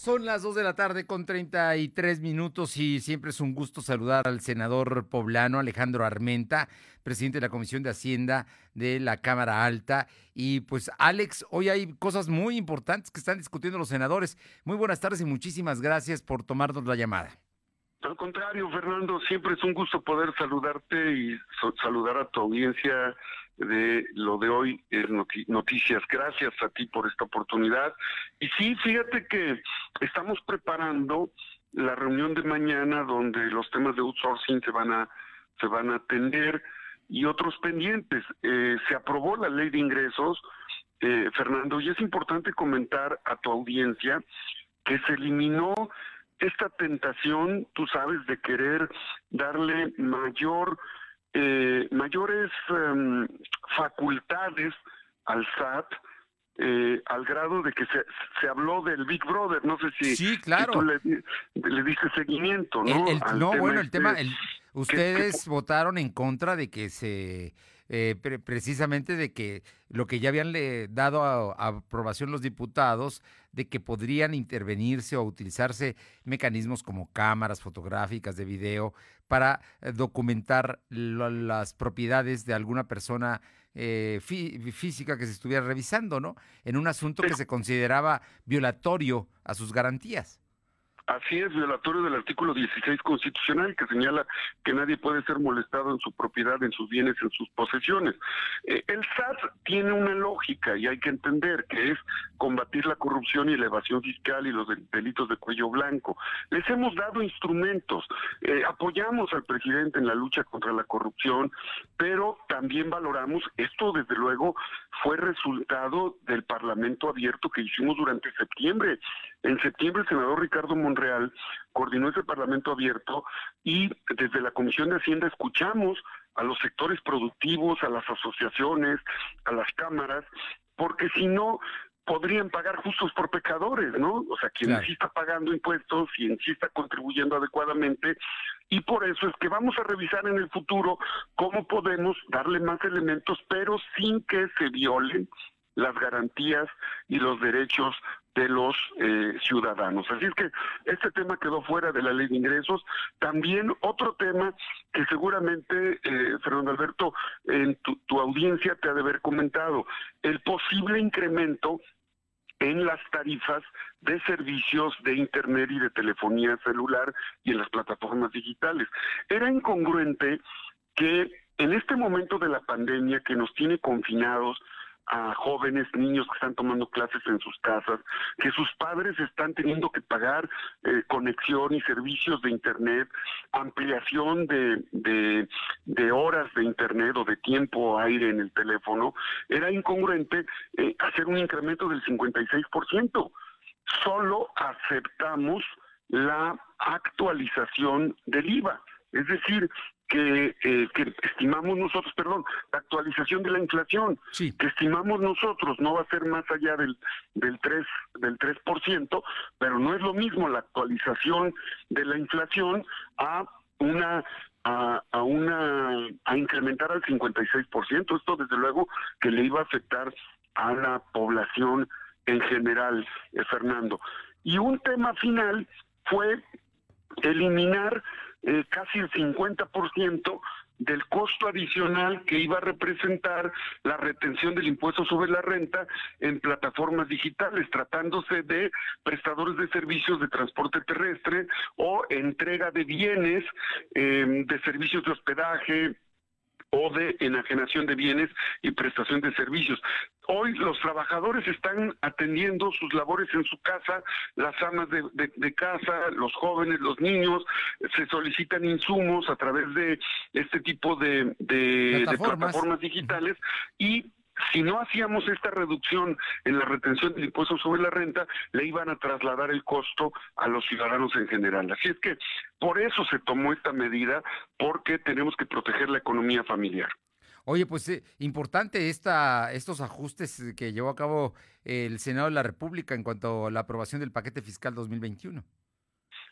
Son las 2 de la tarde con 33 minutos y siempre es un gusto saludar al senador poblano Alejandro Armenta, presidente de la Comisión de Hacienda de la Cámara Alta. Y pues Alex, hoy hay cosas muy importantes que están discutiendo los senadores. Muy buenas tardes y muchísimas gracias por tomarnos la llamada. Al contrario, Fernando, siempre es un gusto poder saludarte y saludar a tu audiencia de lo de hoy es noticias. Gracias a ti por esta oportunidad. Y sí, fíjate que estamos preparando la reunión de mañana donde los temas de outsourcing se van a se van a atender y otros pendientes. Eh, se aprobó la ley de ingresos, eh, Fernando, y es importante comentar a tu audiencia que se eliminó esta tentación, tú sabes, de querer darle mayor eh, mayores em, facultades al SAT eh, al grado de que se, se habló del Big Brother, no sé si, sí, claro. tú le, le diste seguimiento, ¿no? no, bueno, el tema, este ustedes votaron en contra de que se eh, precisamente de que lo que ya habían le dado a, aprobación los diputados, de que podrían intervenirse o utilizarse mecanismos como cámaras fotográficas de video para eh, documentar las propiedades de alguna persona eh, física que se estuviera revisando, ¿no? En un asunto que se consideraba violatorio a sus garantías. Así es, violatorio del artículo 16 constitucional que señala que nadie puede ser molestado en su propiedad, en sus bienes, en sus posesiones. Eh, el SAT tiene una lógica y hay que entender que es combatir la corrupción y la evasión fiscal y los delitos de cuello blanco. Les hemos dado instrumentos, eh, apoyamos al presidente en la lucha contra la corrupción, pero también valoramos, esto desde luego fue resultado del Parlamento abierto que hicimos durante septiembre. En septiembre el senador Ricardo Monreal coordinó ese Parlamento abierto y desde la Comisión de Hacienda escuchamos a los sectores productivos, a las asociaciones, a las cámaras, porque si no podrían pagar justos por pecadores, ¿no? O sea, quien sí está pagando impuestos, quien sí está contribuyendo adecuadamente, y por eso es que vamos a revisar en el futuro cómo podemos darle más elementos, pero sin que se violen las garantías y los derechos de los eh, ciudadanos. Así es que este tema quedó fuera de la ley de ingresos. También otro tema que seguramente, eh, Fernando Alberto, en tu, tu audiencia te ha de haber comentado, el posible incremento en las tarifas de servicios de Internet y de telefonía celular y en las plataformas digitales. Era incongruente que en este momento de la pandemia que nos tiene confinados, a jóvenes, niños que están tomando clases en sus casas, que sus padres están teniendo que pagar eh, conexión y servicios de Internet, ampliación de, de, horas de Internet o de tiempo aire en el teléfono, era incongruente eh, hacer un incremento del 56%. Solo aceptamos la actualización del IVA. Es decir, que, eh, que estimamos nosotros, perdón, la actualización de la inflación, que estimamos nosotros no va a ser más allá del, del 3, del 3%, pero no es lo mismo la actualización de la inflación a una a, a una a incrementar al 56%, esto desde luego que le iba a afectar a la población en general, eh, Fernando. Y un tema final fue eliminar eh, casi el 50% del costo adicional que iba a representar la retención del impuesto sobre la renta en plataformas digitales, tratándose de prestadores de servicios de transporte terrestre o entrega de bienes, eh, de servicios de hospedaje, o de enajenación de bienes y prestación de servicios. Hoy los trabajadores están atendiendo sus labores en su casa, las amas de, casa, los jóvenes, los niños, se solicitan insumos a través de este tipo de, de plataformas digitales y si no hacíamos esta reducción en la retención del impuesto sobre la renta, le iban a trasladar el costo a los ciudadanos en general. Así es que por eso se tomó esta medida, porque tenemos que proteger la economía familiar. Oye, pues eh, importante esta, estos ajustes que llevó a cabo el Senado de la República en cuanto a la aprobación del paquete fiscal 2021.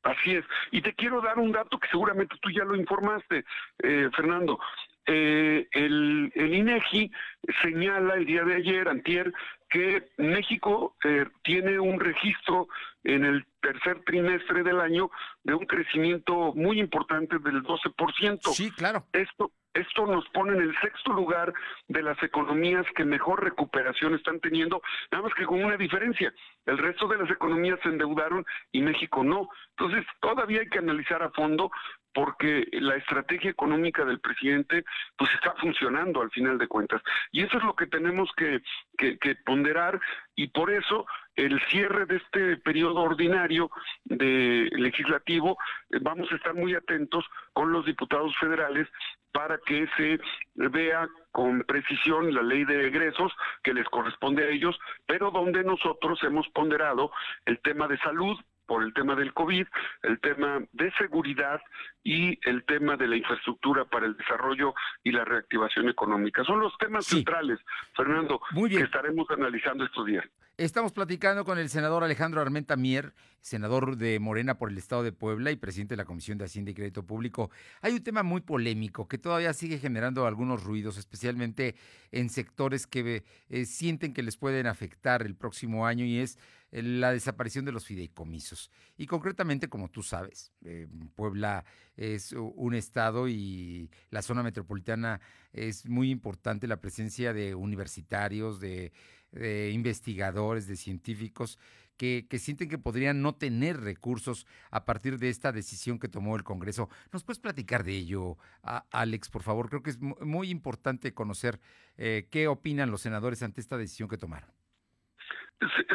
Así es. Y te quiero dar un dato que seguramente tú ya lo informaste, eh, Fernando. Eh, el, el INEGI señala el día de ayer, antier, que México eh, tiene un registro en el tercer trimestre del año de un crecimiento muy importante del 12%. Sí, claro. Esto esto nos pone en el sexto lugar de las economías que mejor recuperación están teniendo, nada más que con una diferencia. El resto de las economías se endeudaron y México no. Entonces, todavía hay que analizar a fondo porque la estrategia económica del presidente pues está funcionando al final de cuentas. Y eso es lo que tenemos que, ponderar y por eso el cierre de este periodo ordinario de legislativo eh, vamos a estar muy atentos con los diputados federales para que se vea con precisión la ley de egresos que les corresponde a ellos, pero donde nosotros hemos ponderado el tema de salud, por el tema del COVID, el tema de seguridad y el tema de la infraestructura para el desarrollo y la reactivación económica. Son los temas centrales, Fernando, que estaremos analizando estos días. Estamos platicando con el senador Alejandro Armenta Mier, senador de Morena por el Estado de Puebla y presidente de la Comisión de Hacienda y Crédito Público. Hay un tema muy polémico que todavía sigue generando algunos ruidos, especialmente en sectores que eh, sienten que les pueden afectar el próximo año y es eh, la desaparición de los fideicomisos. Y concretamente, como tú sabes, eh, Puebla es un estado y la zona metropolitana es muy importante la presencia de universitarios, de de investigadores, de científicos, que, sienten que podrían no tener recursos a partir de esta decisión que tomó el Congreso. ¿Nos puedes platicar de ello, Alex, por favor? Creo que es muy importante conocer eh, qué opinan los senadores ante esta decisión que tomaron.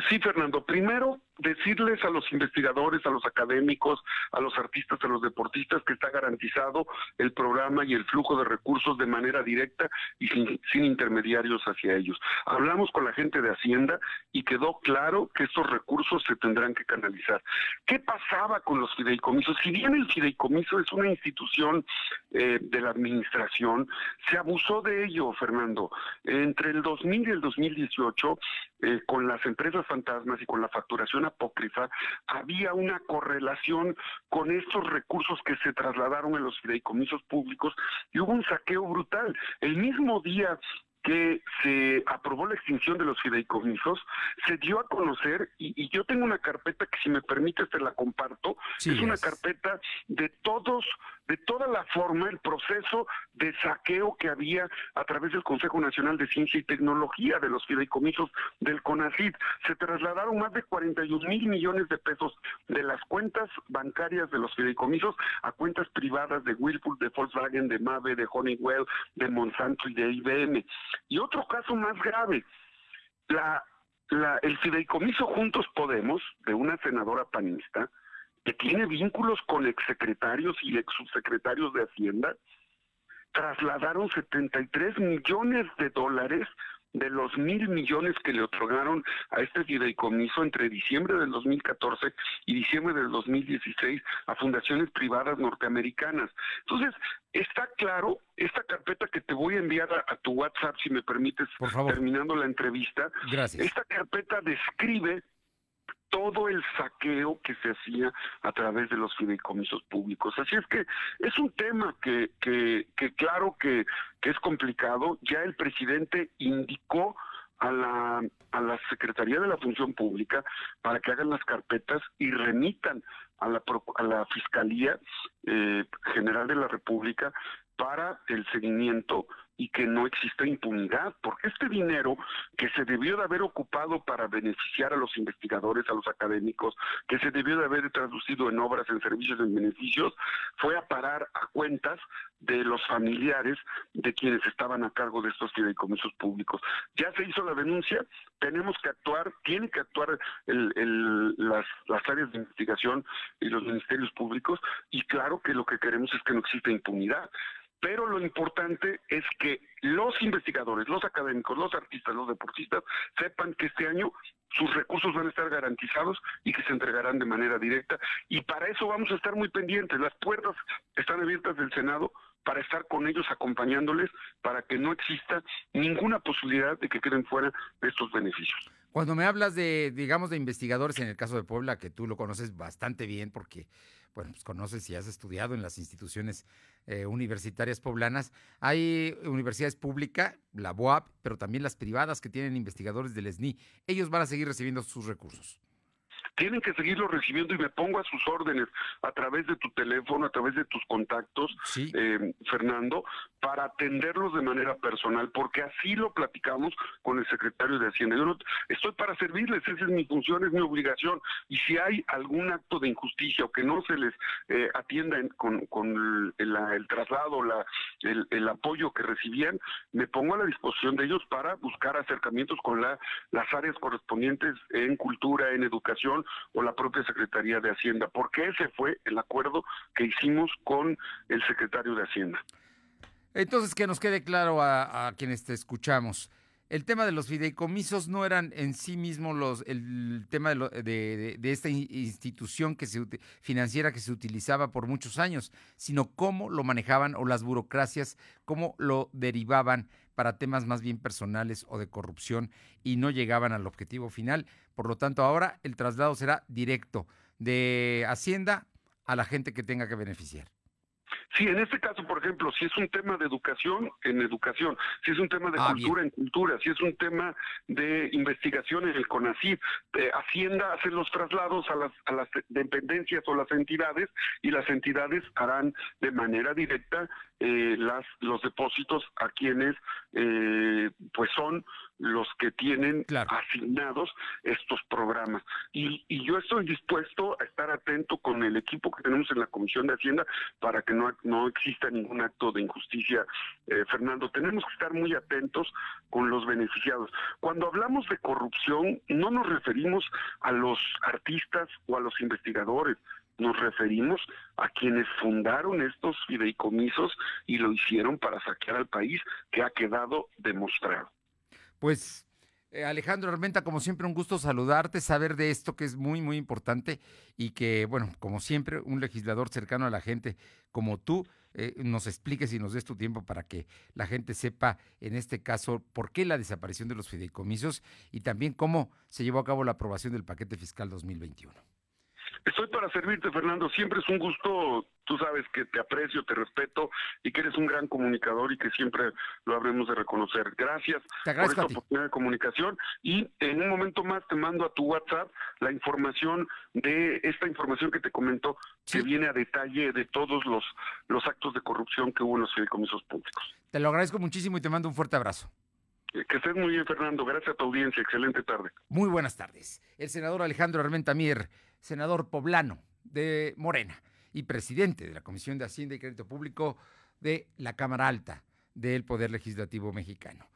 Sí, Fernando. Primero, decirles a los investigadores, a los académicos, a los artistas, a los deportistas que está garantizado el programa y el flujo de recursos de manera directa y sin, intermediarios hacia ellos. Hablamos con la gente de Hacienda y quedó claro que estos recursos se tendrán que canalizar. ¿Qué pasaba con los fideicomisos? Si bien el fideicomiso es una institución eh, de la administración, se abusó de ello, Fernando. Entre el 2000 y el 2018, eh, con las empresas fantasmas y con la facturación apócrifa, había una correlación con estos recursos que se trasladaron en los fideicomisos públicos y hubo un saqueo brutal. El mismo día que se aprobó la extinción de los fideicomisos, se dio a conocer, y, yo tengo una carpeta que si me permites te la comparto, es una carpeta de todos de toda la forma, el proceso de saqueo que había a través del Consejo Nacional de Ciencia y Tecnología, de los fideicomisos del CONACID. Se trasladaron más de 41 mil millones de pesos de las cuentas bancarias de los fideicomisos a cuentas privadas de Whirlpool, de Volkswagen, de Mave, de Honeywell, de Monsanto y de IBM. Y otro caso más grave, la, la, el fideicomiso Juntos Podemos, de una senadora panista, que tiene vínculos con exsecretarios y ex subsecretarios de Hacienda, trasladaron 73 millones de dólares de los mil millones que le otorgaron a este fideicomiso entre diciembre del 2014 y diciembre del 2016 a fundaciones privadas norteamericanas. Entonces, está claro, esta carpeta que te voy a enviar a, tu WhatsApp, si me permites, terminando la entrevista, esta carpeta describe todo el saqueo que se hacía a través de los fideicomisos públicos. Así es que es un tema que, que, que claro que, que es complicado. Ya el presidente indicó a la, a la Secretaría de la Función Pública para que hagan las carpetas y remitan a la, a la Fiscalía eh, General de la República para el seguimiento y que no exista impunidad, porque este dinero que se debió de haber ocupado para beneficiar a los investigadores, a los académicos, que se debió de haber traducido en obras, en servicios, en beneficios, fue a parar a cuentas de los familiares de quienes estaban a cargo de estos fideicomisos públicos. Ya se hizo la denuncia, tenemos que actuar, tienen que actuar las, las áreas de investigación y los ministerios públicos, y claro que lo que queremos es que no exista impunidad. Pero lo importante es que los investigadores, los académicos, los artistas, los deportistas sepan que este año sus recursos van a estar garantizados y que se entregarán de manera directa. Y para eso vamos a estar muy pendientes. Las puertas están abiertas del Senado para estar con ellos acompañándoles para que no exista ninguna posibilidad de que queden fuera de estos beneficios. Cuando me hablas de, digamos, de investigadores en el caso de Puebla, que tú lo conoces bastante bien porque, bueno, pues conoces y has estudiado en las instituciones eh, universitarias poblanas, hay universidades públicas, la BOAP, pero también las privadas que tienen investigadores del SNI. Ellos van a seguir recibiendo sus recursos. tienen que seguirlo recibiendo y me pongo a sus órdenes a través de tu teléfono, a través de tus contactos, eh, Fernando, para atenderlos de manera personal, porque así lo platicamos con el secretario de Hacienda. Yo no, estoy para servirles, esa es mi función, es mi obligación. Y si hay algún acto de injusticia o que no se les eh, atienda con, el, traslado, la, el, el, apoyo que recibían, me pongo a la disposición de ellos para buscar acercamientos con la, las áreas correspondientes en cultura, en educación o la propia Secretaría de Hacienda, porque ese fue el acuerdo que hicimos con el secretario de Hacienda. Entonces, que nos quede claro a, quienes te escuchamos. El tema de los fideicomisos no eran en sí mismos los, el tema de, de, esta institución que se, financiera que se utilizaba por muchos años, sino cómo lo manejaban o las burocracias, cómo lo derivaban para temas más bien personales o de corrupción y no llegaban al objetivo final. Por lo tanto, ahora el traslado será directo de Hacienda a la gente que tenga que beneficiar. Sí, en este caso, por ejemplo, si es un tema de educación, en educación, si es un tema de ah, cultura, en cultura, si es un tema de investigación en el CONACYT, eh, Hacienda hace los traslados a las, a las dependencias o las entidades y las entidades harán de manera directa eh, las, los depósitos a quienes eh, pues son los que tienen asignados estos programas. Y, y, yo estoy dispuesto a estar atento con el equipo que tenemos en la Comisión de Hacienda para que no, no exista ningún acto de injusticia, eh, Fernando. Tenemos que estar muy atentos con los beneficiados. Cuando hablamos de corrupción, no nos referimos a los artistas o a los investigadores, nos referimos a quienes fundaron estos fideicomisos y lo hicieron para saquear al país, que ha quedado demostrado. Pues eh, Alejandro Armenta, como siempre, un gusto saludarte, saber de esto que es muy, muy importante y que, bueno, como siempre, un legislador cercano a la gente como tú, eh, nos expliques y nos des tu tiempo para que la gente sepa, en este caso, por qué la desaparición de los fideicomisos y también cómo se llevó a cabo la aprobación del paquete fiscal 2021. Estoy para servirte, Fernando. Siempre es un gusto. Tú sabes que te aprecio, te respeto y que eres un gran comunicador y que siempre lo habremos de reconocer. Gracias por esta oportunidad de comunicación y en un momento más te mando a tu WhatsApp la información de esta información que te comentó que viene a detalle de todos los, los actos de corrupción que hubo en los fideicomisos públicos. Te lo agradezco muchísimo y te mando un fuerte abrazo. Que estés muy bien, Fernando. Gracias a tu audiencia. Excelente tarde. Muy buenas tardes. El senador Alejandro Armenta Mier senador poblano de Morena y presidente de la Comisión de Hacienda y Crédito Público de la Cámara Alta del Poder Legislativo Mexicano.